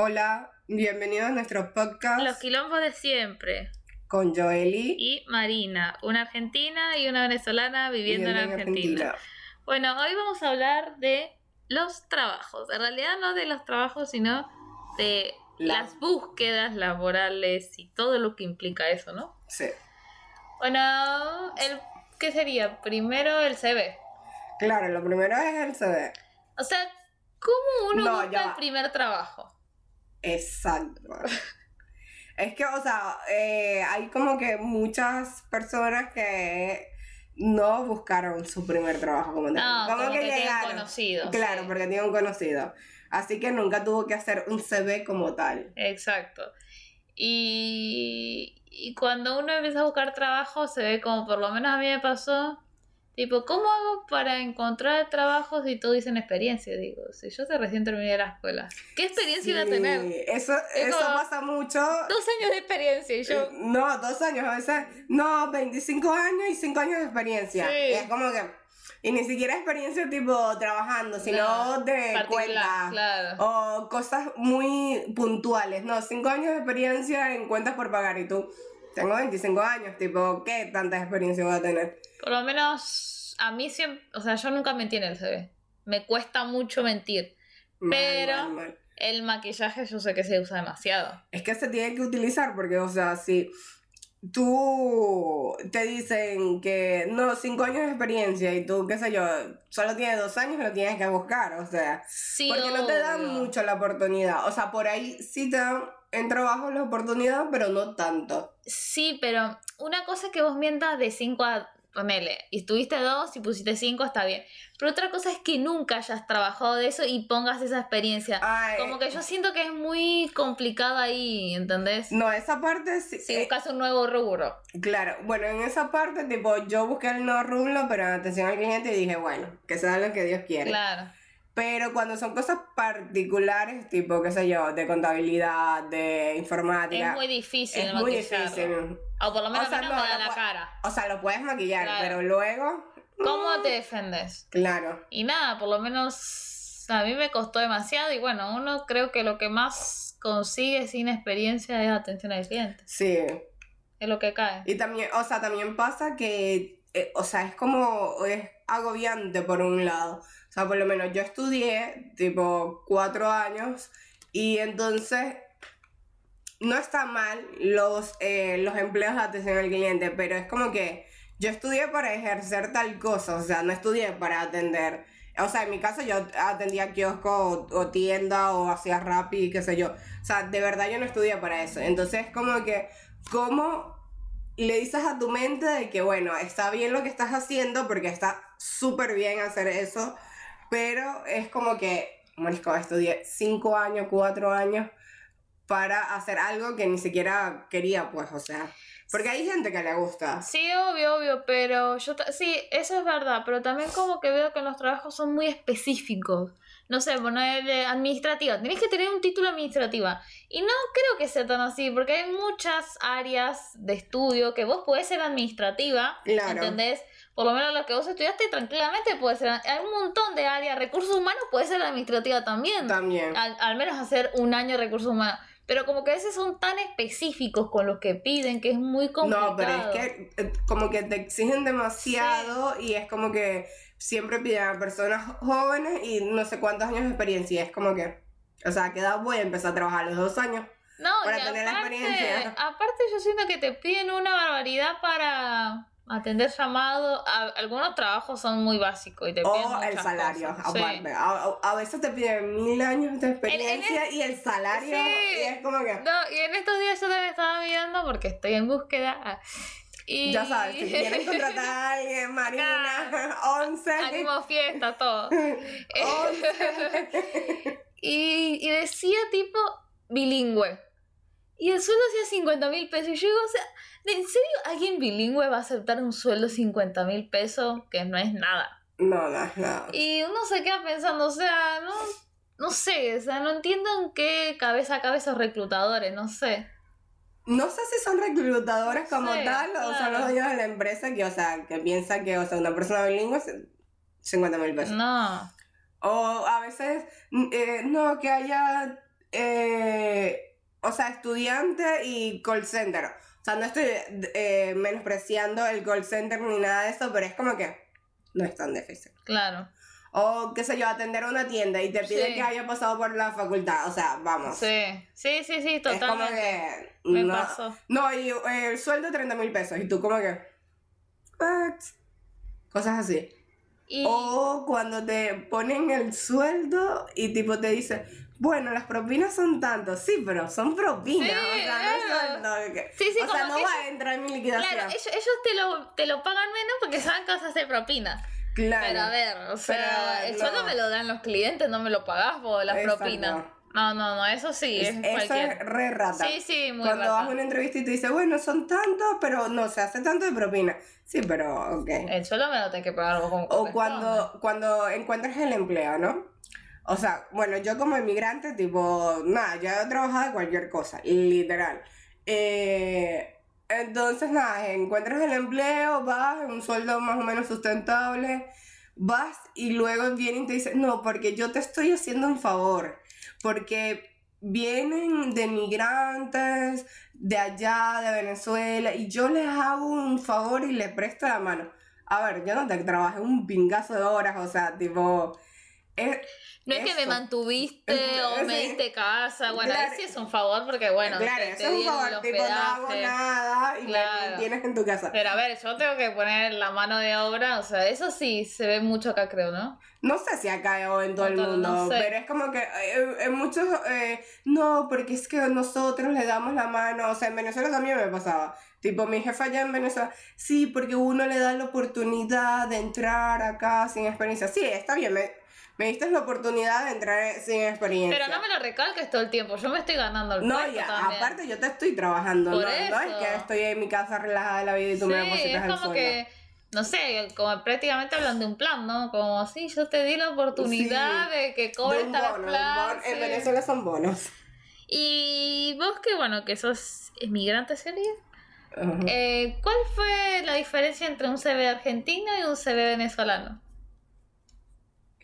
Hola, bienvenidos a nuestro podcast Los quilombos de siempre. con Joeli. Y Marina, una argentina y una venezolana viviendo, en Argentina. Bueno, hoy vamos a hablar de los trabajos. En realidad no de los trabajos, sino de La- las búsquedas laborales y todo lo que implica eso, ¿no? Sí. Bueno, el ¿qué sería? Primero el CV. Claro, lo primero es el CD. O sea, ¿cómo uno No, busca ya el primer trabajo? Exacto. es que, o sea, eh, hay como que muchas personas que no buscaron su primer trabajo como tal. No, como como que, que tienen llegaron. Claro, sí. porque tienen un conocido. Así que nunca tuvo que hacer un CV como tal. Exacto. Y, y cuando uno empieza a buscar trabajo, se ve como por lo menos a mí me pasó, tipo, ¿cómo hago para encontrar trabajo si todos dicen experiencia? Digo, si yo te recién terminé la escuela, ¿qué experiencia iba a tener? Eso, Es eso pasa mucho. Dos años de experiencia y yo... Eh, No, dos años, a veces, no, 25 años y 5 años de experiencia. Sí. Es como que, y ni siquiera experiencia tipo trabajando, sino No, de particular, cuenta. claro. O cosas muy puntuales, no, 5 años de experiencia en cuentas por pagar y tú, tengo 25 años, tipo, ¿qué tanta experiencia voy a tener? Por lo menos a mí siempre, o sea, yo nunca mentí en el CV. Me cuesta mucho mentir. Mal, Pero- mal, mal. El maquillaje yo sé que se usa demasiado. Es que se tiene que utilizar porque, o sea, si tú te dicen que no, cinco años de experiencia y tú, qué sé yo, solo tienes dos años, lo tienes que buscar, o sea, Sí, porque no te dan mucho la oportunidad. O sea, por ahí sí te dan en trabajo la oportunidad, pero no tanto. Sí, pero una cosa es que vos mientas de 5 a ponele, y tuviste 2 y pusiste 5, está bien. Pero otra cosa es que nunca hayas trabajado de eso y pongas esa experiencia. Ay, Como que yo siento que es muy complicado ahí, ¿entendés? No, esa parte sí. Si eh, buscas un nuevo rubro. Claro, bueno, en esa parte, tipo, yo busqué el no rublo, pero en atención al cliente y dije, bueno, que sea lo que Dios quiere. Claro. Pero cuando son cosas particulares, tipo, qué sé yo, de contabilidad, de informática. Es muy difícil es muy difícil. O por lo menos O sea, a mí no no, me da lo la cara. O sea, lo puedes maquillar, Claro. pero luego, ¿Cómo te defendes? claro. Y nada, por lo menos a mí me costó demasiado y bueno, uno creo que lo que más consigue sin experiencia es atención al cliente. Sí. Es lo que cae. Y también, o sea, también pasa que, eh, o sea, es como, es agobiante por un lado. O sea, por lo menos yo estudié, tipo, cuatro años y entonces no está mal los, eh, los empleos de atención al cliente, pero es como que yo estudié para ejercer tal cosa, o sea, no estudié para atender. O sea, en mi caso yo atendía kiosco o, tienda o hacía rap y qué sé yo. O sea, de verdad yo no estudié para eso. Entonces, como que, ¿cómo le dices a tu mente de que, bueno, está bien lo que estás haciendo porque está súper bien hacer eso, pero es como que, Morisco, estudié cinco años, cuatro años para hacer algo que ni siquiera quería, pues, o sea, porque hay gente que le gusta. Sí, obvio, obvio, pero yo sí, eso es verdad, pero también como que veo que los trabajos son muy específicos. No sé, ponerle administrativa, tenés que tener un título administrativa. Y no creo que sea tan así, porque hay muchas áreas de estudio que vos podés ser administrativa, Claro. ¿entendés? Por lo menos lo que vos estudiaste tranquilamente puede ser, hay un montón de áreas, recursos humanos puede ser administrativa también. También. Al, al menos hacer un año de recursos humanos. Pero como que a veces son tan específicos con los que piden que es muy complicado. No, pero es que eh, como que te exigen demasiado y es como que siempre piden a personas jóvenes y no sé cuántos años de experiencia. y Es como que, o sea, ¿a qué edad voy a empezar a trabajar? ¿A los dos años? No, para y tener la aparte, experiencia. aparte yo siento que te piden una barbaridad para atender llamado. A- algunos trabajos son muy básicos y te piden O el salario, cosas. Aparte. A, a- a veces te piden mil años de experiencia y el salario Sí. y es como que... No, y en estos días yo también estaba mirando porque estoy en búsqueda. Y... Ya sabes, si quieres contratar a alguien, Marina, 11. Hacemos fiesta, todo. 11. y, y decía tipo bilingüe. Y el sueldo hacía 50 mil pesos. Y yo digo, o sea, ¿en serio alguien bilingüe va a aceptar un sueldo de 50 mil pesos? Que no es nada. No, no, no. Y uno se queda pensando, o sea, no, no sé, o sea, no entiendo en qué cabeza cabe esos reclutadores, no sé. No sé si son reclutadores como tal o son los dueños de la empresa que, o sea, que piensan que, o sea, una persona bilingüe es 50 mil pesos. No. O a veces, mm, eh, no, que haya eh, o sea, estudiante y call center. O sea, no estoy eh, menospreciando el call center ni nada de eso, pero es como que no es tan difícil. Claro. O, qué sé yo, atender a una tienda y te piden Sí. que haya pasado por la facultad. O sea, vamos. Sí, sí, sí, sí, Es como totalmente. que. Me no, pasó. No, y eh, el sueldo 30 mil pesos. Y tú, como que. What? Cosas así. Y O cuando te ponen el sueldo y tipo te dice, bueno, las propinas son tantos. Sí, pero son propinas. Sí, o sea, no Sí, sí, o sea, va ellos- a entrar en mi liquidación. claro, ellos, ellos te, lo, te lo pagan menos porque saben que vas a hacer propina. Claro. Pero a ver, o sea, Pero, el no. sueldo me lo dan los clientes, no me lo pagás por las Exacto. propinas. No, no, no, eso sí, es, Es- eso cualquier. es re rata. Sí, sí, muy Cuando rata. vas a una entrevista y te dice, bueno, son tantos, pero no se hace tanto de propina. Sí, pero ok. El sueldo me lo tenés que pagar vos como O cuando, cuando encuentras el empleo, ¿no? O sea, bueno, yo como inmigrante, tipo, nada, yo he trabajado de cualquier cosa, literal. Eh, entonces, nada, encuentras el empleo, vas, un sueldo más o menos sustentable, vas y luego vienen y te dicen, no, porque yo te estoy haciendo un favor, porque vienen de migrantes de allá, de Venezuela, y yo les hago un favor y les presto la mano. A ver, yo no te trabajé un pingazo de horas, o sea, tipo... es- No es que me eso. mantuviste o me diste casa. Bueno, Claro. ahí sí es un favor porque, bueno, claro, te, eso te es un favor, el tipo, no hago nada y me Claro. tienes en tu casa. Pero a ver, yo tengo que poner la mano de obra, o sea, eso sí se ve mucho acá, creo, ¿no? No sé si acá o en todo el En todo- mundo, no sé. pero es como que eh, en muchos, eh, no, porque es que nosotros le damos la mano, o sea, en Venezuela también me pasaba, tipo mi jefa allá en Venezuela, sí, porque uno le da la oportunidad de entrar acá sin experiencia, sí, está bien, me, me diste la oportunidad de entrar sin experiencia. Pero no me lo recalques todo el tiempo, yo me estoy ganando el No, ya, también. aparte yo te estoy trabajando, Por no, no es eso. que estoy en mi casa relajada de la vida y tú me Sí, depositas es como que, no sé, como prácticamente hablan de un plan, ¿no? Como, sí, yo te di la oportunidad Sí, de que cobres tal plan. En. Venezuela son bonos. Y vos que, bueno, que sos emigrante sería, eh, ¿cuál fue la diferencia entre un CV argentino y un CV venezolano?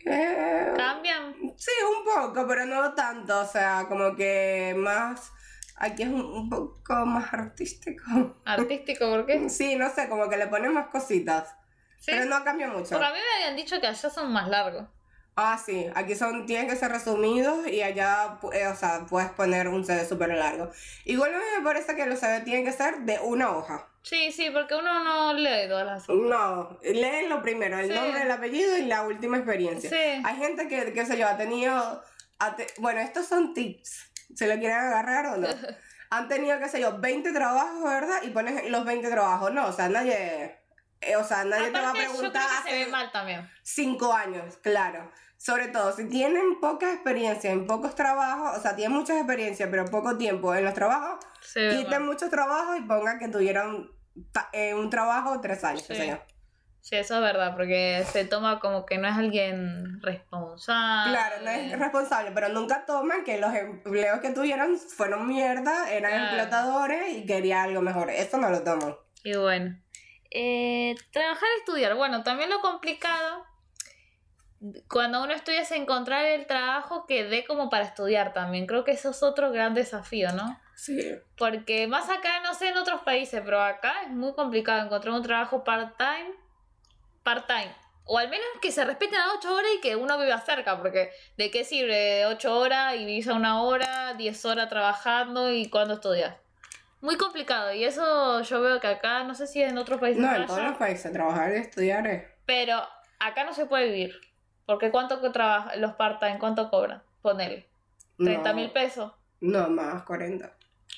Eh, ¿Cambian? sí, un poco, pero no tanto. O sea, como que más. Aquí es un, un poco más artístico. ¿Artístico por qué? Sí, no sé, como que le ponen más cositas. Sí. Pero no cambia mucho. Porque a mí me habían dicho que allá son más largos. Ah, sí, aquí son, tienen que ser resumidos y allá, eh, o sea, puedes poner un CD súper largo. Igual a mí me parece que los CD tienen que ser de una hoja. Sí, sí, porque uno no lee todas las hojas. No, leen lo primero, el Sí. nombre, el apellido y la última experiencia. Sí. Hay gente que, qué sé yo, ha tenido, ha te- bueno, estos son tips, ¿se lo quieren agarrar o no? Han tenido, qué sé yo, 20 trabajos, ¿verdad? Y pones los 20 trabajos, no, o sea, nadie, eh, o sea, nadie te va a Aparte, yo creo preguntar que se ve hace mal también. 5 años, claro. Sobre todo, si tienen poca experiencia en pocos trabajos, o sea, tienen mucha experiencia, pero poco tiempo en los trabajos, quiten muchos trabajos y pongan que tuvieron eh, un trabajo tres años, Sí. Sí, eso es verdad, porque se toma como que no es alguien responsable. Claro, no es responsable, pero nunca toman que los empleos que tuvieron fueron mierda, eran Claro. explotadores y querían algo mejor. Eso no lo toman. Y bueno. Eh, trabajar, estudiar. Bueno, también lo complicado cuando uno estudia es encontrar el trabajo que dé como para estudiar también. Creo que eso es otro gran desafío, ¿no? Sí. Porque más acá, no sé en otros países, pero acá es muy complicado encontrar un trabajo part-time. Part-time. O al menos que se respeten las 8 horas y que uno viva cerca, porque ¿de qué sirve 8 horas y vivís a una hora, 10 horas trabajando y cuando estudias? Muy complicado y eso yo veo que acá, no sé si en otros países No, en todos los países, trabajar y estudiar es. pero acá no se puede vivir. Porque ¿cuánto que trabaja los part-time? ¿Cuánto cobran? Ponele. 30 mil no, pesos. No, más 40.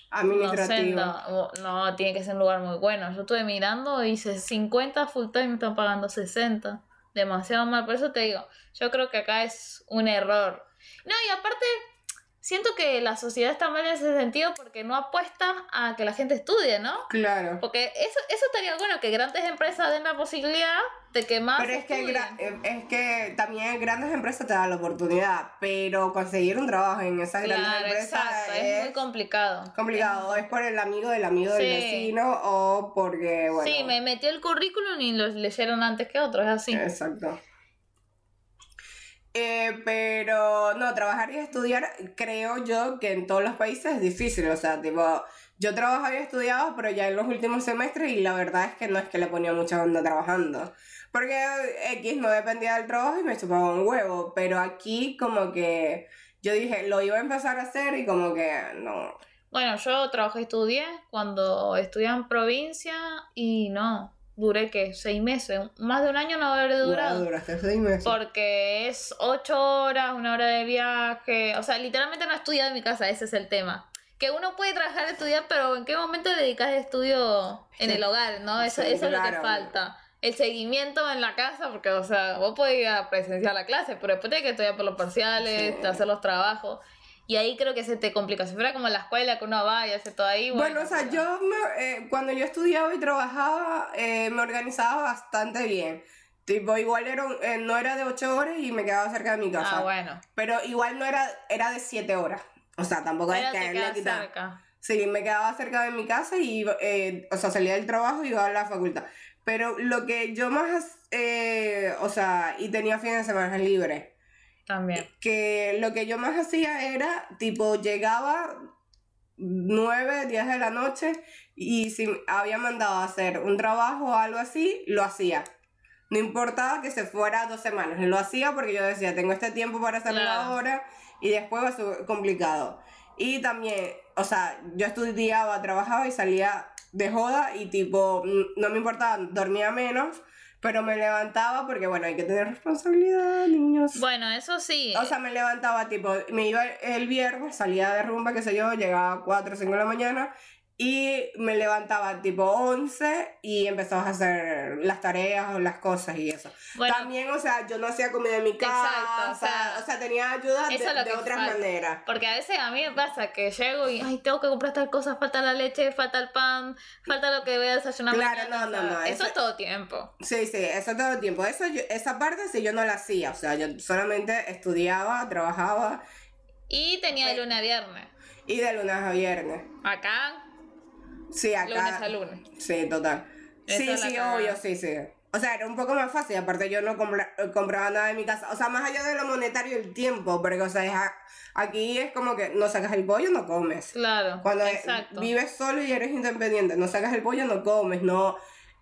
Administrativo. no, no, tiene que ser un lugar muy bueno. Yo estuve mirando y dice 50 full time me están pagando 60. Demasiado mal, por eso te digo, yo creo que acá es un error. No, y aparte, siento que la sociedad está mal en ese sentido porque no apuesta a que la gente estudie, ¿no? Claro. Porque eso, eso estaría bueno, que grandes empresas den la posibilidad de que más Pero es que, estudien. eh, es que también grandes empresas te dan la oportunidad, pero conseguir un trabajo en esas grandes Claro, empresas exacto, es, es muy complicado. complicado. Es por el amigo del amigo del vecino o porque, bueno. Sí, me metió el currículum y lo leyeron antes que otros, es así. Exacto. Eh, pero no, trabajar y estudiar creo yo que en todos los países es difícil, o sea, tipo, yo trabajaba y estudiaba, pero ya en los últimos semestres y la verdad es que no es que le ponía mucha onda trabajando. Porque X no dependía del trabajo y me chupaba un huevo, pero aquí como que yo dije, lo iba a empezar a hacer y como que no. Bueno, yo trabajé y estudié cuando estudié en provincia y no, duré que seis meses, más de un año no habré durado. No, duraste seis meses. Porque es ocho horas, una hora de viaje, o sea, literalmente no he estudiado en mi casa, ese es el tema. Que uno puede trabajar estudiar, pero ¿en qué momento dedicas estudio en el hogar, no? Eso, Sí, eso es lo que falta. El seguimiento en la casa, porque, o sea, vos podés ir a presenciar la clase, pero después tenés que estudiar por los parciales, Sí. hacer los trabajos. Y ahí creo que se te complica. Si fuera como la escuela que uno va y hace todo ahí. Bueno, o sea, yo me- eh, cuando yo estudiaba y trabajaba, eh, me organizaba bastante bien. Tipo, igual era eh, no era de ocho horas y me quedaba cerca de mi casa. Ah, bueno. Pero igual no era, era de siete horas. O sea, tampoco es que queda quitaba. Sí, me quedaba cerca de mi casa y, eh, o sea, salía del trabajo y iba a la facultad. Pero lo que yo más, eh, o sea, y tenía fines de semana libres, También. que lo que yo más hacía era, tipo, llegaba 9, 10 de la noche y si había mandado a hacer un trabajo o algo así, lo hacía. No importaba que se fuera dos semanas, lo hacía porque yo decía, tengo este tiempo para hacerlo Claro. ahora y después va a ser complicado. Y también, o sea, yo estudiaba, trabajaba y salía de joda y tipo, no me importaba, dormía menos, pero me levantaba porque, bueno, hay que tener responsabilidad, niños. Bueno, eso sí. O sea, me levantaba, tipo, me iba el viernes, salía de rumba, qué sé yo, llegaba a 4 o 5 de la mañana y me levantaba tipo 11 y empezaba a hacer las tareas o las cosas y eso. bueno, También, o sea, yo no hacía comida en mi casa, Exacto, o o, sea, sea, tenía ayuda de, es de otras falta. maneras. Porque a veces a mí me pasa que llego y, ay, tengo que comprar tal cosa, falta la leche, falta el pan, falta lo que voy a desayunar Claro, mañana, no, no, sea, no, Eso es todo tiempo. Sí, sí, eso todo el tiempo. Eso yo- esa parte sí yo no la hacía, o sea, yo solamente estudiaba, trabajaba Y tenía de lunes a viernes. y de lunes a viernes. Acá, Sí, acá. lunes a lunes. Sí, total. Esa Sí, sí, obvio, sí, sí. O sea, era un poco más fácil, aparte yo no compra- compraba nada en mi casa. O sea, más allá de lo monetario, el tiempo, porque, o sea, es a- aquí es como que no sacas el pollo, no comes. Claro, Cuando exacto. vives solo y eres independiente, no sacas el pollo, no comes, no,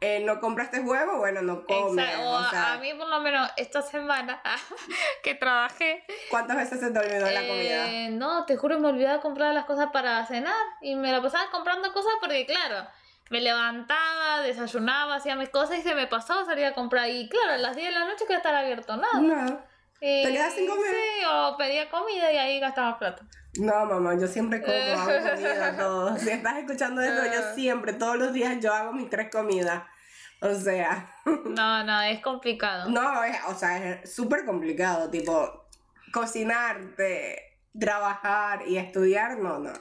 eh, no compraste huevo, bueno, no comes. O sea, a mí por lo menos esta semana que trabajé, ¿cuántas veces se te olvidó la comida? eh, no, te juro me olvidaba comprar las cosas para cenar y me la pasaba comprando cosas porque claro, me levantaba, desayunaba, hacía mis cosas y se me pasaba, salía a comprar y claro, a las 10 de la noche que estar abierto nada. No. ¿Te quedas sin comer? Sí, o pedía comida y ahí gastaba plata. No, mamá, yo siempre como, hago comida, todo. Si estás escuchando eso, Ah. yo siempre, todos los días, yo hago mis tres comidas. O sea, No, no, es complicado. no, es, o sea, es súper complicado, tipo, cocinarte, trabajar y estudiar, no, no.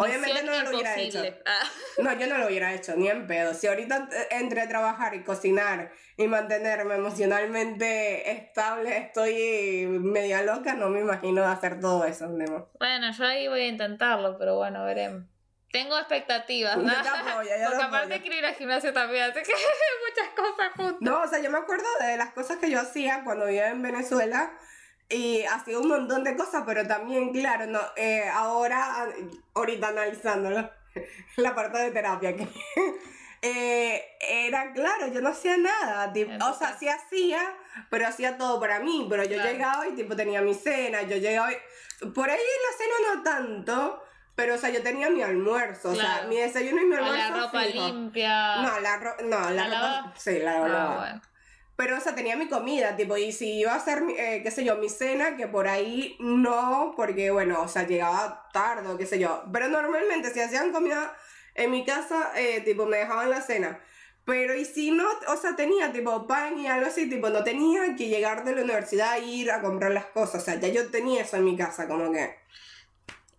Obviamente no lo hubiera hecho. Ah. No, yo no lo hubiera hecho, ni en pedo. Si ahorita entre trabajar y cocinar y mantenerme emocionalmente estable estoy media loca, no me imagino hacer todo eso, Nemo. Bueno, yo ahí voy a intentarlo, pero bueno, veremos. Tengo expectativas, Yo ¿no? te apoyo, yo Porque aparte apoyo. quiero ir al gimnasio también, así que muchas cosas juntas. No, o sea, yo me acuerdo de las cosas que yo hacía cuando vivía en Venezuela y hacía un montón de cosas, pero también, claro, no, eh, ahora, ahorita analizándolo, la parte de terapia que eh, era claro, yo no hacía nada, tipo, o sea, sí hacía, pero hacía todo para mí, pero yo Claro. llegaba y tipo tenía mi cena, yo llegaba y, por ahí la cena no tanto, pero o sea, yo tenía mi almuerzo, o sea, Claro. mi desayuno y mi O almuerzo. la ropa fijo. limpia. No, la, ro- no, la, ¿La ropa. lavaba? Sí, la Ah, lavaba. bueno. Pero, o sea, tenía mi comida, tipo, y si iba a hacer, eh, qué sé yo, mi cena, que por ahí no, porque, bueno, o sea, llegaba tarde o qué sé yo. Pero normalmente, si hacían comida en mi casa, eh, tipo, me dejaban la cena. Pero, y si no, o sea, tenía, tipo, pan y algo así, tipo, no tenía que llegar de la universidad a ir a comprar las cosas. O sea, ya yo tenía eso en mi casa, como que.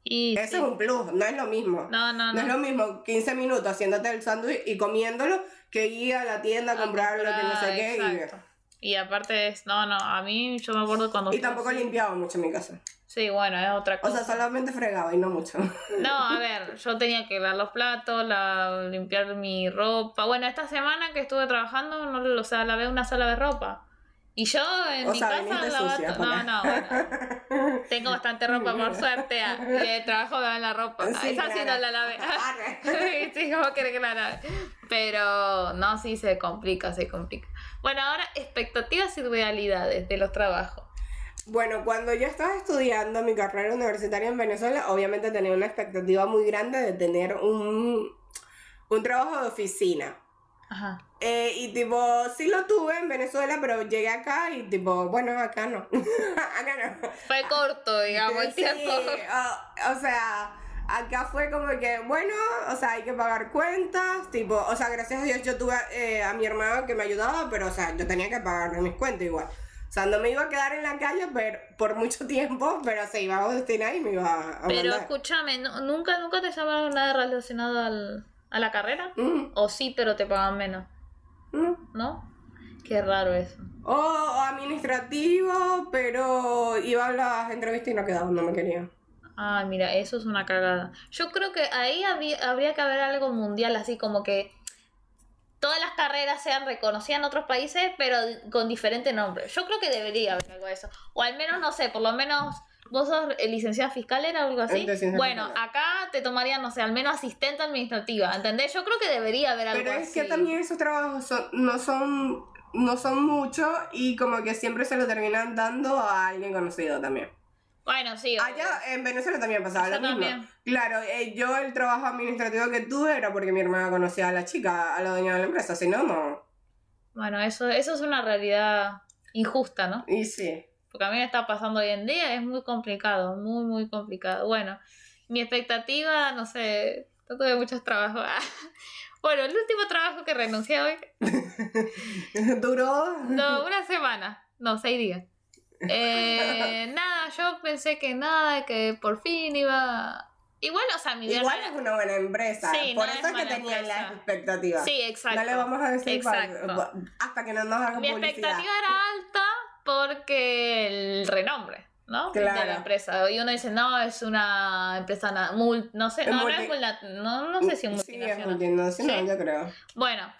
Y Eso sí. es un plus, no es lo mismo. No, no, No no. es lo mismo 15 minutos haciéndote el sándwich y comiéndolo que ir a la tienda a comprar lo que no sé comprar, qué. y- exacto. Y aparte es, no, no, a mí yo me acuerdo cuando... Y, tampoco limpiaba mucho en mi casa. Sí, bueno, es otra O cosa. sea, solamente fregaba y no mucho. No, a ver, yo tenía que lavar los platos, la- limpiar mi ropa. Bueno, esta semana que estuve trabajando, no, o sea, lavé una sola vez ropa. Y yo en O mi sea, casa lavo sucia, No, no, bueno. Tengo bastante ropa, por suerte. ah, Y de trabajo me dan la ropa. Sí, Esa sí claro. no la lavé. Arre. sí, ¿cómo querés que la lave? Pero no, sí se complica, se complica. Bueno, ahora expectativas y realidades de los trabajos. Bueno, cuando yo estaba estudiando mi carrera universitaria en Venezuela, obviamente tenía una expectativa muy grande de tener un, un trabajo de oficina. Ajá. Eh, y tipo, sí lo tuve en Venezuela, pero llegué acá y tipo, bueno, acá no. acá no. Fue corto, digamos, el Sí, tiempo. o, o sea, acá fue como que, bueno, o sea, hay que pagar cuentas, tipo, o sea, gracias a Dios yo tuve eh, a mi hermano que me ayudaba, pero, o sea, yo tenía que pagar mis cuentas igual. O sea, no me iba a quedar en la calle pero, por mucho tiempo, pero se iba a destinar y me iba a Pero mandar. escúchame, ¿nu- ¿nunca, ¿nunca te llamaron nada relacionado al, a la carrera? Mm, O sí, pero te pagan menos. ¿no? Qué raro eso. O, o administrativo, pero iba a las entrevistas y no quedaba, no me quería. Ah, mira, eso es una cagada. Yo creo que ahí habría, habría que haber algo mundial, así como que todas las carreras sean reconocidas en otros países, pero con diferente nombre. Yo creo que debería haber algo de eso. O al menos, no sé, por lo menos vos sos licenciada fiscal, ¿era algo así? Bueno, fiscal. acá te tomarían, no sé, al menos asistente administrativa, ¿entendés? Yo creo que debería haber algo Pero así. es que también esos trabajos son- no son no son muchos y como que siempre se lo terminan dando a alguien conocido también. Bueno, sí. Allá en Venezuela también pasaba lo mismo. también. Claro, eh, yo el trabajo administrativo que tuve era porque mi hermana conocía a la chica, a la dueña de la empresa, si no, no. Bueno, eso, eso es una realidad injusta, ¿no? Y sí. Porque a mí me está pasando hoy en día, es muy complicado, muy, muy complicado. Bueno, mi expectativa, no sé, no tuve muchos trabajos. Bueno, el último trabajo que renuncié hoy, Duró. no, una semana, no, seis días. Eh, nada, yo pensé que nada, que por fin iba... Igual, o sea, mi Igual es una buena empresa. Sí, por no eso es que empresa. las expectativas. Sí, exacto. No le vamos a decir pa- Exacto. pa- hasta que no nos hagan Mi publicidad. expectativa era porque el renombre, ¿no? De la empresa. Y uno dice, no, es una empresa, na- mul- no sé, no, multi- no, no sé si es Sí, es multinacional. multinacional, Sí. yo creo. Bueno,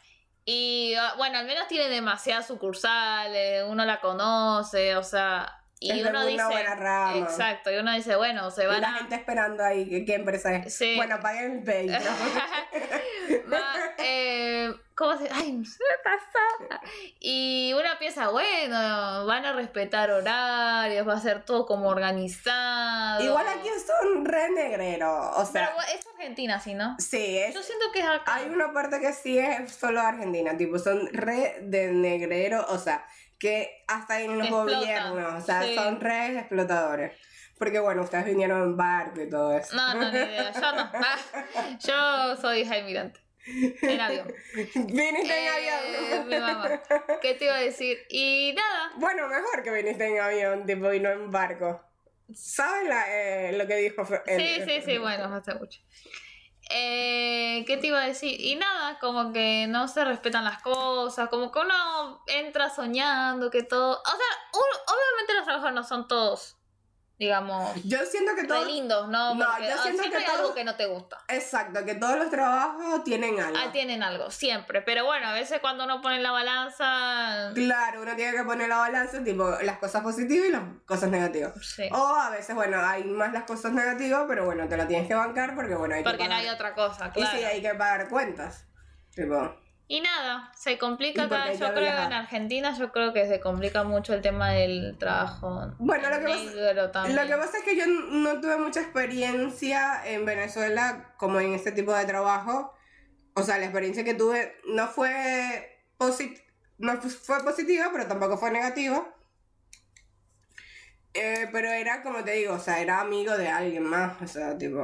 y ah, bueno, al menos tiene demasiadas sucursales, uno la conoce, o sea, y Es uno una dice, buena rama. exacto, y uno dice, bueno, se van la a... gente esperando ahí qué empresa es. Sí. Bueno, paguen el Patreon. Va, eh, ¿Cómo se.? ¡Ay! Se me pasó. Y uno piensa, bueno, van a respetar horarios, va a ser todo como organizado. Igual aquí son re negreros. O sea, Pero es Argentina, ¿sí, no? sí, es, Yo siento que es acá. hay una parte que sí es solo Argentina. Tipo, son re de negrero. O sea, que hasta en los Explotan, gobiernos. O sea, sí. son re explotadores. Porque bueno, ustedes vinieron en barco y todo eso. No, no, ni idea. Yo no. Ah, yo soy hija inmigrante. En avión. Viniste en Eh, avión. mi mamá. ¿Qué te iba a decir? Y nada. Bueno, mejor que viniste en avión, tipo, y no en barco. ¿Sabes la, eh, lo que dijo? El- Sí, sí, sí, bueno, hace mucho. Eh, ¿Qué te iba a decir? Y nada, como que no se respetan las cosas, como que uno entra soñando que todo... O sea, obviamente los trabajos no son todos, digamos, Yo siento que re todo... lindos, ¿no? No, Porque yo ah, siento siempre que hay algo todo- que no te gusta. Exacto, que todos los trabajos tienen algo. Ah, tienen algo, siempre. Pero bueno, a veces cuando uno pone la balanza... Claro, uno tiene que poner la balanza, tipo, las cosas positivas y las cosas negativas. Sí. O a veces, bueno, hay más las cosas negativas, pero bueno, te la tienes que bancar porque, bueno, hay Porque que no hay otra cosa, Y claro. sí, hay que pagar cuentas. Tipo, Y nada, se complica acá, yo creo viaja. en Argentina, yo creo que se complica mucho el tema del trabajo. Bueno, lo que pasa-. Lo que pasa es que yo no tuve mucha experiencia en Venezuela como en este tipo de trabajo. O sea, la experiencia que tuve no fue, posit no fu- fue positiva, pero tampoco fue negativa. Eh, pero era, como te digo, o sea, era amigo de alguien más. O sea, tipo...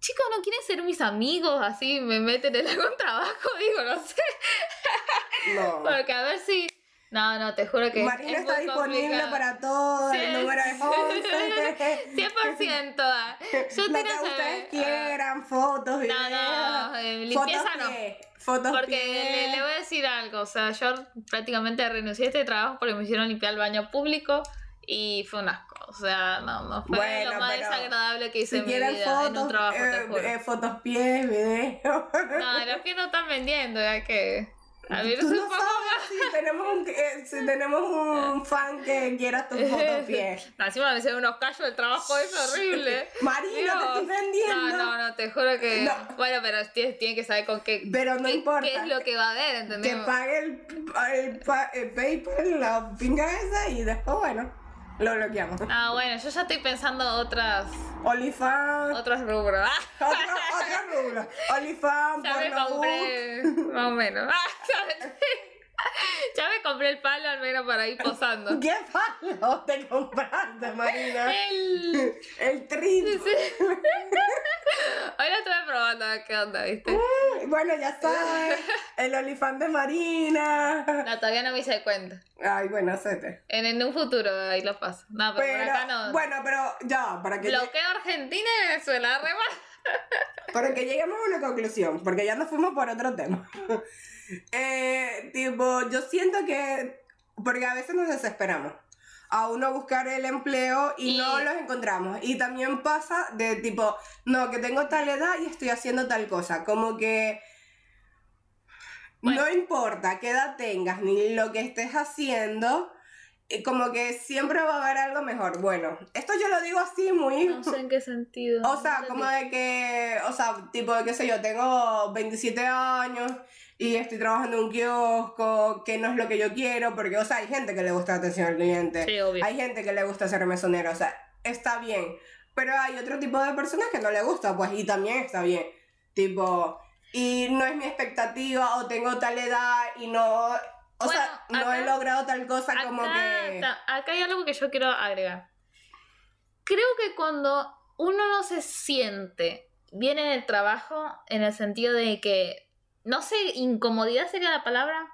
Chicos, ¿no quieren ser mis amigos? Así me meten en algún trabajo, digo, no sé. No. Porque a ver si... No, no, te juro que Marina es está muy disponible complicado. para todo, el número es sí. 11. 100%. ah. Yo Lo que ustedes quieran, fotos, videos. No, no, eh, limpieza fotos no. pie, fotos Porque pie. le, le voy a decir algo, o sea, yo prácticamente renuncié a este trabajo porque me hicieron limpiar el baño público y fue un asco. O sea, no, no fue Bueno, lo más desagradable que hice Si en mi vida fotos, en un trabajo, te eh, juro. eh, fotos pies, videos. No, los que no están vendiendo, ya que. A mí Tú no sabes si tenemos un, eh, si tenemos un fan que quiera tu foto pie. No, encima me hicieron unos callos del trabajo, es horrible. Marina, te Dios. estoy vendiendo. No, no, no, te juro que. No. Bueno, pero tienes, tienes que saber con qué. Pero no qué, importa. qué es lo que va a haber, Que ¿entendés? pague el, el, pa- el PayPal, la pinga esa y después, bueno, lo bloqueamos. Ah, bueno, yo ya estoy pensando otras. OnlyFans, otros rubros. Ah, otro, otro rubro. OnlyFans, ya me porno compré. Más o menos. Ah, ya, me, compré el palo al menos para ir posando. ¿Qué palo te compraste, Marina? El. El trip. Sí. Hoy lo estuve probando a ver qué onda, ¿viste? Bueno, ya sabes. El OnlyFans de Marina. No, todavía no me hice cuenta. Ay, bueno, hacete. En, en un futuro ahí lo paso. No, pero, por Pero, acá no. bueno, pero ya, para que, Bloqueo Argentina y Venezuela, re mal. para que lleguemos a una conclusión, porque ya nos fuimos por otro tema. Eh, tipo, yo siento que, porque a veces nos desesperamos a uno buscar el empleo y, Y- no los encontramos. Y también pasa de tipo, no, que tengo tal edad y estoy haciendo tal cosa. Como que Bueno. no importa qué edad tengas ni lo que estés haciendo, eh, como que siempre va a haber algo mejor. Bueno, esto yo lo digo así muy... No sé en qué sentido. O sea, No como de que, o sea, tipo de qué sé yo, tengo 27 años y estoy trabajando en un kiosco, que no es lo que yo quiero, porque, o sea, hay gente que le gusta la atención al cliente, Sí, obvio. hay gente que le gusta ser mesonero, o sea, está bien, pero hay otro tipo de personas que no le gusta, pues, y también está bien, tipo, y no es mi expectativa, o tengo tal edad y no, o sea, no he logrado tal cosa como que... acá hay algo que yo quiero agregar. Creo que cuando uno no se siente bien en el trabajo, en el sentido de que, no sé, incomodidad sería la palabra,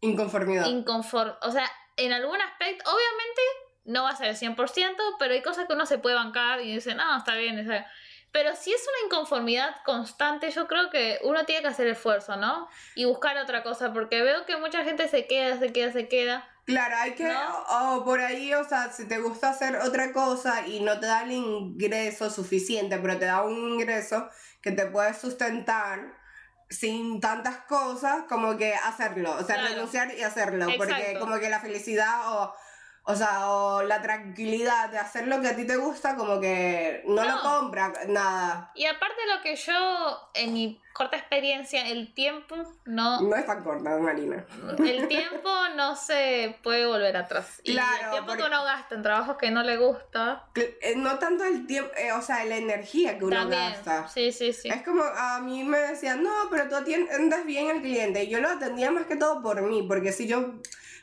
Inconformidad. inconform, o sea, en algún aspecto, obviamente no va a ser el 100%, pero hay cosas que uno se puede bancar y dice, no, está bien, está bien". Pero si es una inconformidad constante, yo creo que uno tiene que hacer esfuerzo, ¿no? Y buscar otra cosa, porque veo que mucha gente se queda, se queda, se queda. Claro, hay que, ¿No? o, o por ahí, o sea, si te gusta hacer otra cosa y no te da el ingreso suficiente, pero te da un ingreso que te puede sustentar sin tantas cosas, como que hacerlo, o sea, Claro. renunciar y hacerlo, porque como que la felicidad o, o sea, o la tranquilidad de hacer lo que a ti te gusta, como que no, lo No. compra nada, Y aparte lo que yo, en mi corta experiencia, el tiempo no... no es tan corta, Marina. El tiempo no se puede volver atrás. Y Claro, el tiempo porque- que uno gasta en trabajos que no le gusta, eh, No tanto el tiempo, eh, o sea, la energía que uno también. gasta. Sí, sí, sí. Es como a mí me decían, no, pero tú atiendes bien al cliente. Y yo lo atendía más que todo por mí, porque si yo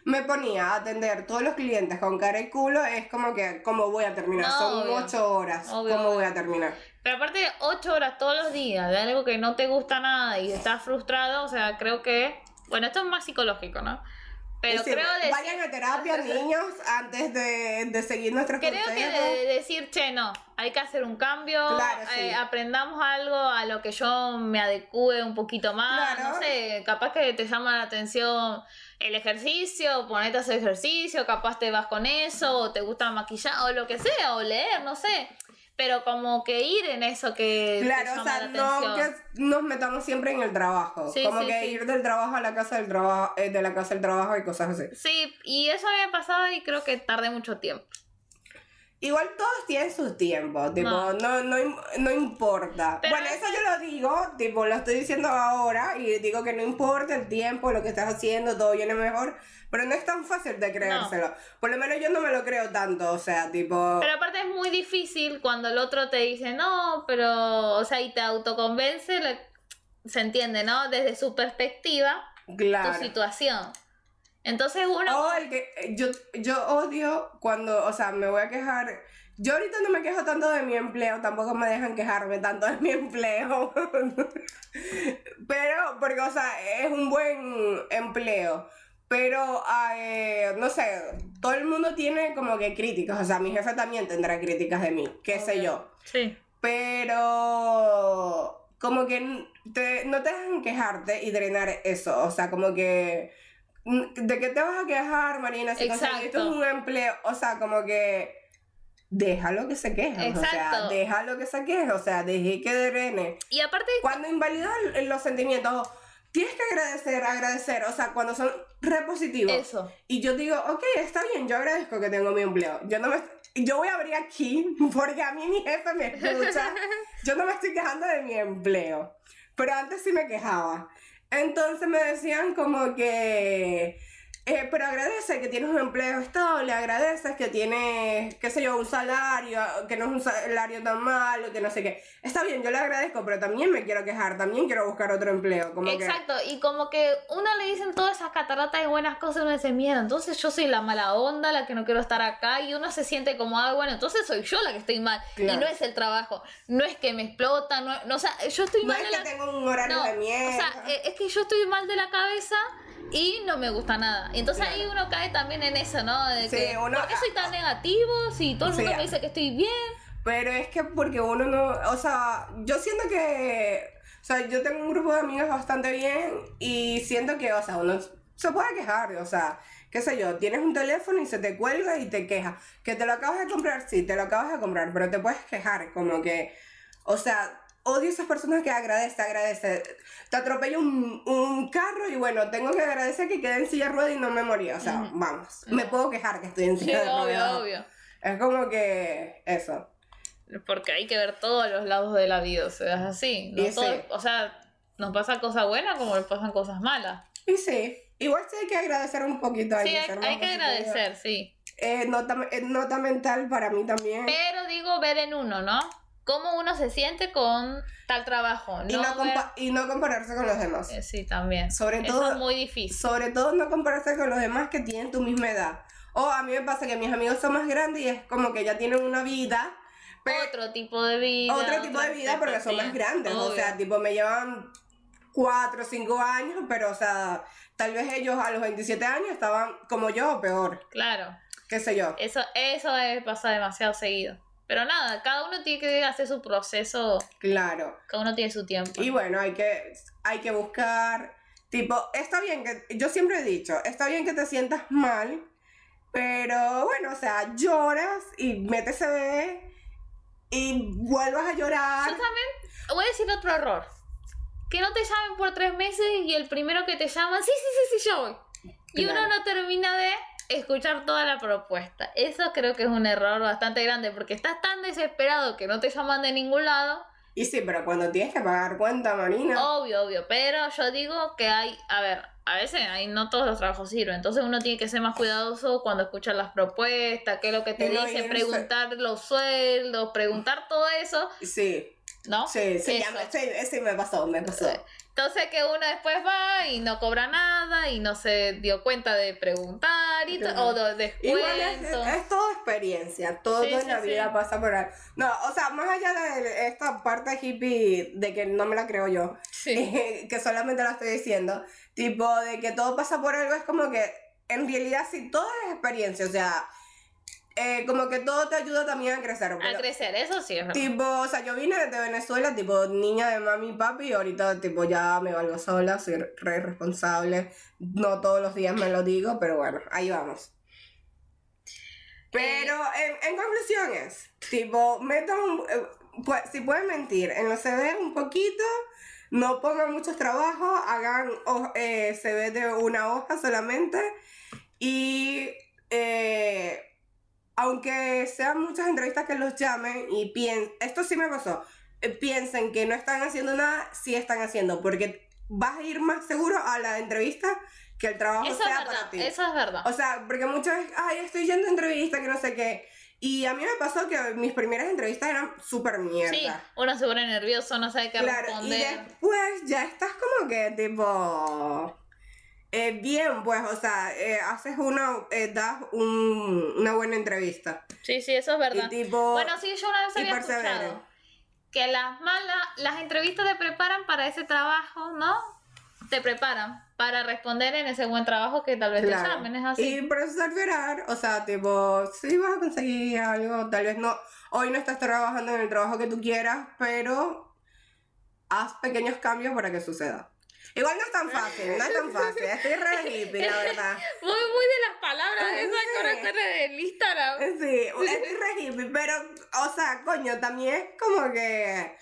me ponía a atender todos los clientes con cara y culo, es como que, ¿cómo voy a terminar? No, Son obvio. ocho horas, Obvio, ¿cómo voy a terminar? Pero aparte, ocho horas todos los días de algo que no te gusta nada y estás frustrado, o sea, creo que. Bueno, esto es más psicológico, ¿no? Pero decir, creo decir, Vayan a terapia, niños, antes de, de seguir nuestros creo que consejos. de, de decir, che, no, hay que hacer un cambio, Claro, sí. eh, aprendamos algo a lo que yo me adecue un poquito más, Claro. no sé, capaz que te llama la atención el ejercicio, ponete a hacer ejercicio, capaz te vas con eso, o te gusta maquillar, o lo que sea, o leer, no sé. Pero como que ir en eso que Claro, te o sea, la no atención. que nos metamos siempre en el trabajo. Sí, como sí, que sí. ir del trabajo a la casa del trabajo, eh, de la casa al trabajo y cosas así. Sí, y eso me ha pasado y creo que tardé mucho tiempo. Igual todos tienen sus tiempos, tipo, No. no, no, no importa. Pero bueno, es- eso yo lo digo, tipo, lo estoy diciendo ahora y digo que no importa el tiempo, lo que estás haciendo, todo viene mejor, pero no es tan fácil de creérselo. Por lo menos yo no me lo creo tanto, o sea, tipo... Pero aparte es muy difícil cuando el otro te dice, no, pero, o sea, y te autoconvence, se entiende, ¿no? Desde su perspectiva, claro. tu situación. Entonces uno... O el que yo, yo odio cuando, o sea, me voy a quejar. Yo ahorita no me quejo tanto de mi empleo, tampoco me dejan quejarme tanto de mi empleo. Pero, porque, o sea, es un buen empleo. Pero, eh, no sé, todo el mundo tiene como que críticas. O sea, mi jefe también tendrá críticas de mí, qué sé yo. Sí. Pero como que te- no te dejan quejarte y drenar eso. O sea, como que... ¿De qué te vas a quejar, Marina? Si Exacto. un empleo. O sea, como que... Déjalo que se queje. O sea, déjalo que se queje. O sea, deje que drene. Y aparte, Cuando invalida l- los sentimientos... tienes que agradecer, agradecer, o sea, cuando son repositivos. Eso. Y yo digo, ok, está bien, yo agradezco que tengo mi empleo. Yo no me yo voy a abrir aquí porque a mí mi jefe me escucha. Yo no me estoy quejando de mi empleo, pero antes sí me quejaba. Entonces me decían como que eh, pero agradece que tienes un empleo estable, agradeces que tienes, qué sé yo, un salario, que no es un salario tan malo, que no sé qué. Está bien, yo le agradezco, pero también me quiero quejar, también quiero buscar otro empleo. Como Exacto, y como que uno le dicen todas esas cataratas de buenas cosas, uno dice, miedo, entonces yo soy la mala onda, la que no quiero estar acá, y uno se siente como, ah, bueno, entonces soy yo la que estoy mal, y no es el trabajo, no es que me explota, no, no o sea, yo estoy mal. No es que tengo un horario de mierda. O sea, eh, es que yo estoy mal de la cabeza y no me gusta nada. Entonces ahí uno cae también en eso, ¿no? De que, ¿Por qué soy tan negativo si todo el mundo me dice que estoy bien? Pero es que porque uno no, o sea, yo siento que, o sea, yo tengo un grupo de amigos bastante bien y siento que, o sea, uno se puede quejar, o sea, qué sé yo, tienes un teléfono y se te cuelga y te quejas. Que te lo acabas de comprar, sí, te lo acabas de comprar, pero te puedes quejar, como que, o sea, odio esas personas que agradece, agradece. Te atropello un, un, carro y bueno, tengo que agradecer que quedé en silla de ruedas y no me morí. O sea, vamos, me puedo quejar que estoy en silla de ruedas. Obvio, obvio. Es como que eso. Porque hay que ver todos los lados de la vida, o sea, es así. No O sea, nos pasan cosas buenas como nos pasan cosas malas. Y sí, igual sí hay que agradecer un poquito. Sí, hay, hay que agradecer, sí. Eh, nota, nota mental para mí también. Pero digo ver en uno, ¿no? Cómo uno se siente con tal trabajo. y, no y, no compararse con los demás. Eh, sí, también. Sobre todo, es muy difícil. Sobre todo no compararse con los demás que tienen tu misma edad. O a mí me pasa que mis amigos son más grandes y es como que ya tienen una vida. otro tipo de vida. Otro tipo de vida porque son más grandes. O sea, tipo, me llevan 4 o 5 años, pero o sea, tal vez ellos a los 27 años estaban como yo o peor. Claro. Qué sé yo. Eso, eso pasa demasiado seguido. Pero nada, cada uno tiene que hacer su proceso. Claro. Cada uno tiene su tiempo. Y bueno, hay que, hay que buscar. Tipo, está bien que. Yo siempre he dicho, está bien que te sientas mal, pero bueno, o sea, lloras y metes bebé y vuelvas a llorar. Yo también voy a decir otro error. Que no te llamen por tres meses y el primero que te llama, sí, sí, sí, sí, yo voy. Y uno no termina de escuchar toda la propuesta. Eso creo que es un error bastante grande porque estás tan desesperado que no te llaman de ningún lado. Y sí, pero cuando tienes que pagar cuenta, Marina. Obvio, obvio. Pero yo digo que hay, a ver, a veces hay, no todos los trabajos sirven. Entonces uno tiene que ser más cuidadoso cuando escucha las propuestas, qué es lo que te dicen, preguntar los sueldos, preguntar todo eso. Sí. ¿No? Sí, sí, sí, me pasó, me pasó. Entonces que uno después va y no cobra nada y no se dio cuenta de preguntar y o de descuento. es, toda experiencia, todo en la vida pasa por ahí. No, o sea, más allá de esta parte hippie de que no me la creo yo, que solamente la estoy diciendo, tipo de que todo pasa por algo, es como que en realidad sí, todo es experiencia, o sea, eh, como que todo te ayuda también a crecer. A crecer, eso sí es Tipo, o sea, yo vine desde Venezuela, tipo, niña de mami y papi, y ahorita, tipo, ya me valgo sola, soy re responsable. No todos los días me lo digo, pero bueno, ahí vamos. Pero en, en conclusiones, tipo, metan, eh, pues, si pueden mentir, en los CV un poquito, no pongan muchos trabajos, hagan eh, CV de una hoja solamente y eh, aunque sean muchas entrevistas que los llamen y piensen, esto sí me pasó, eh, piensen que no están haciendo nada, sí están haciendo, porque vas a ir más seguro a la entrevista que el trabajo sea para ti. Eso es verdad. O sea, porque muchas veces, ay, estoy yendo a entrevista, que no sé qué. Y a mí me pasó que mis primeras entrevistas eran súper mierda. Sí, uno se pone nervioso, no sabe qué claro, responder. Y después ya estás como que tipo eh, bien, pues, o sea, eh, haces una, eh, das un, una buena entrevista. Sí, sí, eso es verdad. bueno, sí, yo una vez había escuchado que las malas, las entrevistas te preparan para ese trabajo, ¿no? Te preparan para responder en ese buen trabajo que tal vez te llamen, es así. Y perseverar, o sea, tipo, sí vas a conseguir algo, tal vez no, hoy no estás trabajando en el trabajo que tú quieras, pero haz pequeños cambios para que suceda. Igual no es tan fácil, no es tan fácil. Estoy re hippie, la verdad. Muy, muy de las palabras esas con del Instagram. Sí, estoy re hippie, pero, o sea, coño, también es como que.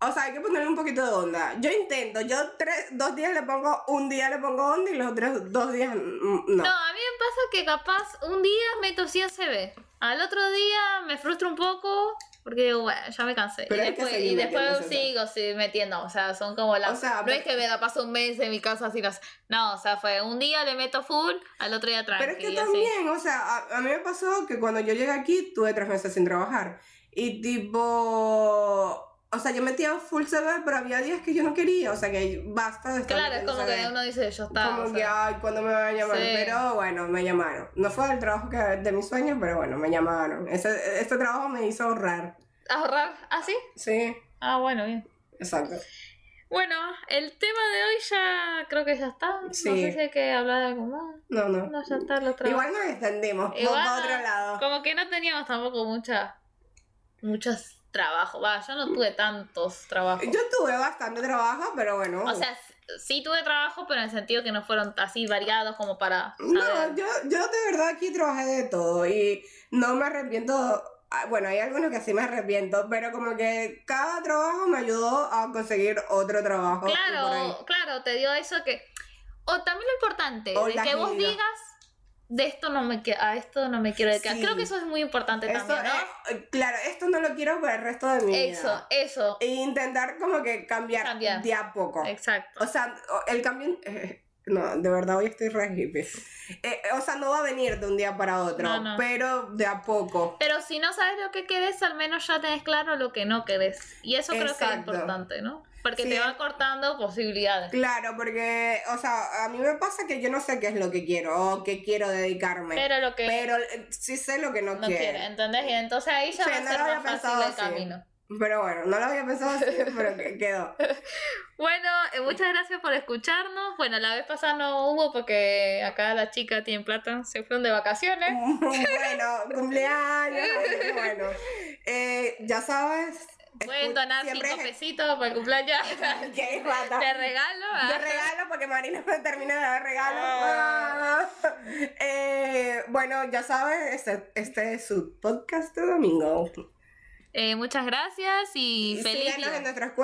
O sea, hay que ponerle un poquito de onda. Yo intento, yo tres, dos días le pongo, un día le pongo onda y los otros dos días mm, no. No, a mí me pasa que capaz un día meto 100 CB. Al otro día me frustro un poco porque digo, bueno, ya me cansé. Pero y después, y después sigo sí, metiendo. O sea, son como las. O sea, no pero- es que me da paso un mes en mi casa así. Las... No, o sea, fue un día le meto full, al otro día tranqui. Pero es que y así. también, o sea, a, a mí me pasó que cuando yo llegué aquí tuve tres meses sin trabajar. Y tipo. O sea, yo metía full CV, pero había días que yo no quería. O sea, que basta de estar Claro, es como que uno dice, yo estaba. Como o que, sea, ay, ¿cuándo me van a llamar? Sí. Pero bueno, me llamaron. No fue el trabajo que, de mis sueños, pero bueno, me llamaron. Ese, este trabajo me hizo ahorrar. ahorrar. ¿Ah, sí? Sí, Ah, bueno, bien. exacto. Bueno, el tema de hoy ya creo que ya está. Sí. No sé si hay que hablar de algo más. No, no. No, ya está lo Igual nos extendimos. Igual no- otro lado. Como que no teníamos tampoco mucha, muchos trabajos. Va, yo no tuve tantos trabajos. Yo tuve bastante trabajo, pero bueno. O sea, sí tuve trabajo, pero en el sentido que no fueron así variados como para No, yo, yo de verdad aquí trabajé de todo y no me arrepiento. ah, Bueno, hay algunos que sí me arrepiento, pero como que cada trabajo me ayudó a conseguir otro trabajo. Claro, claro, te dio eso que... O también lo importante, O de que vos digas, de esto no me a esto no me quiero dedicar. Sí. Creo que eso es muy importante Eso, también, ¿no? eh, claro, esto no lo quiero para el resto de mi Eso, vida. eso, E intentar como que cambiar, Cambiar. de a poco. exacto. O sea, el cambio... eh, no, de verdad hoy estoy re hippie. Eh, o sea, no va a venir de un día para otro, No, no. pero de a poco. Pero si no sabes lo que querés, al menos ya tenés claro lo que no querés. Y eso creo que es importante, ¿no? Porque Sí. te va cortando posibilidades. Claro, porque, o sea, a mí me pasa que yo no sé qué es lo que quiero o qué quiero dedicarme. Pero lo que Pero eh, sí sé lo que no, no quiero. quiere, ¿entendés? Y entonces ahí ya Sí, va a no ser más fácil el así. camino. Pero bueno, no lo había pensado así, pero que- quedó. Bueno, eh, muchas gracias por escucharnos. Bueno, la vez pasada no hubo porque acá la chica tiene plata, se fueron de vacaciones. bueno, cumpleaños, bueno. Eh, ya sabes. Pueden donar siempre cinco es- pesitos para el cumpleaños. Qué. Te regalo. ah. Yo regalo porque Marina me termina de dar regalo. Ah. Ah. Eh, bueno, ya sabes, este, este es su podcast de domingo. Eh, muchas gracias y feliz Síganos día. en nuestras cuentas.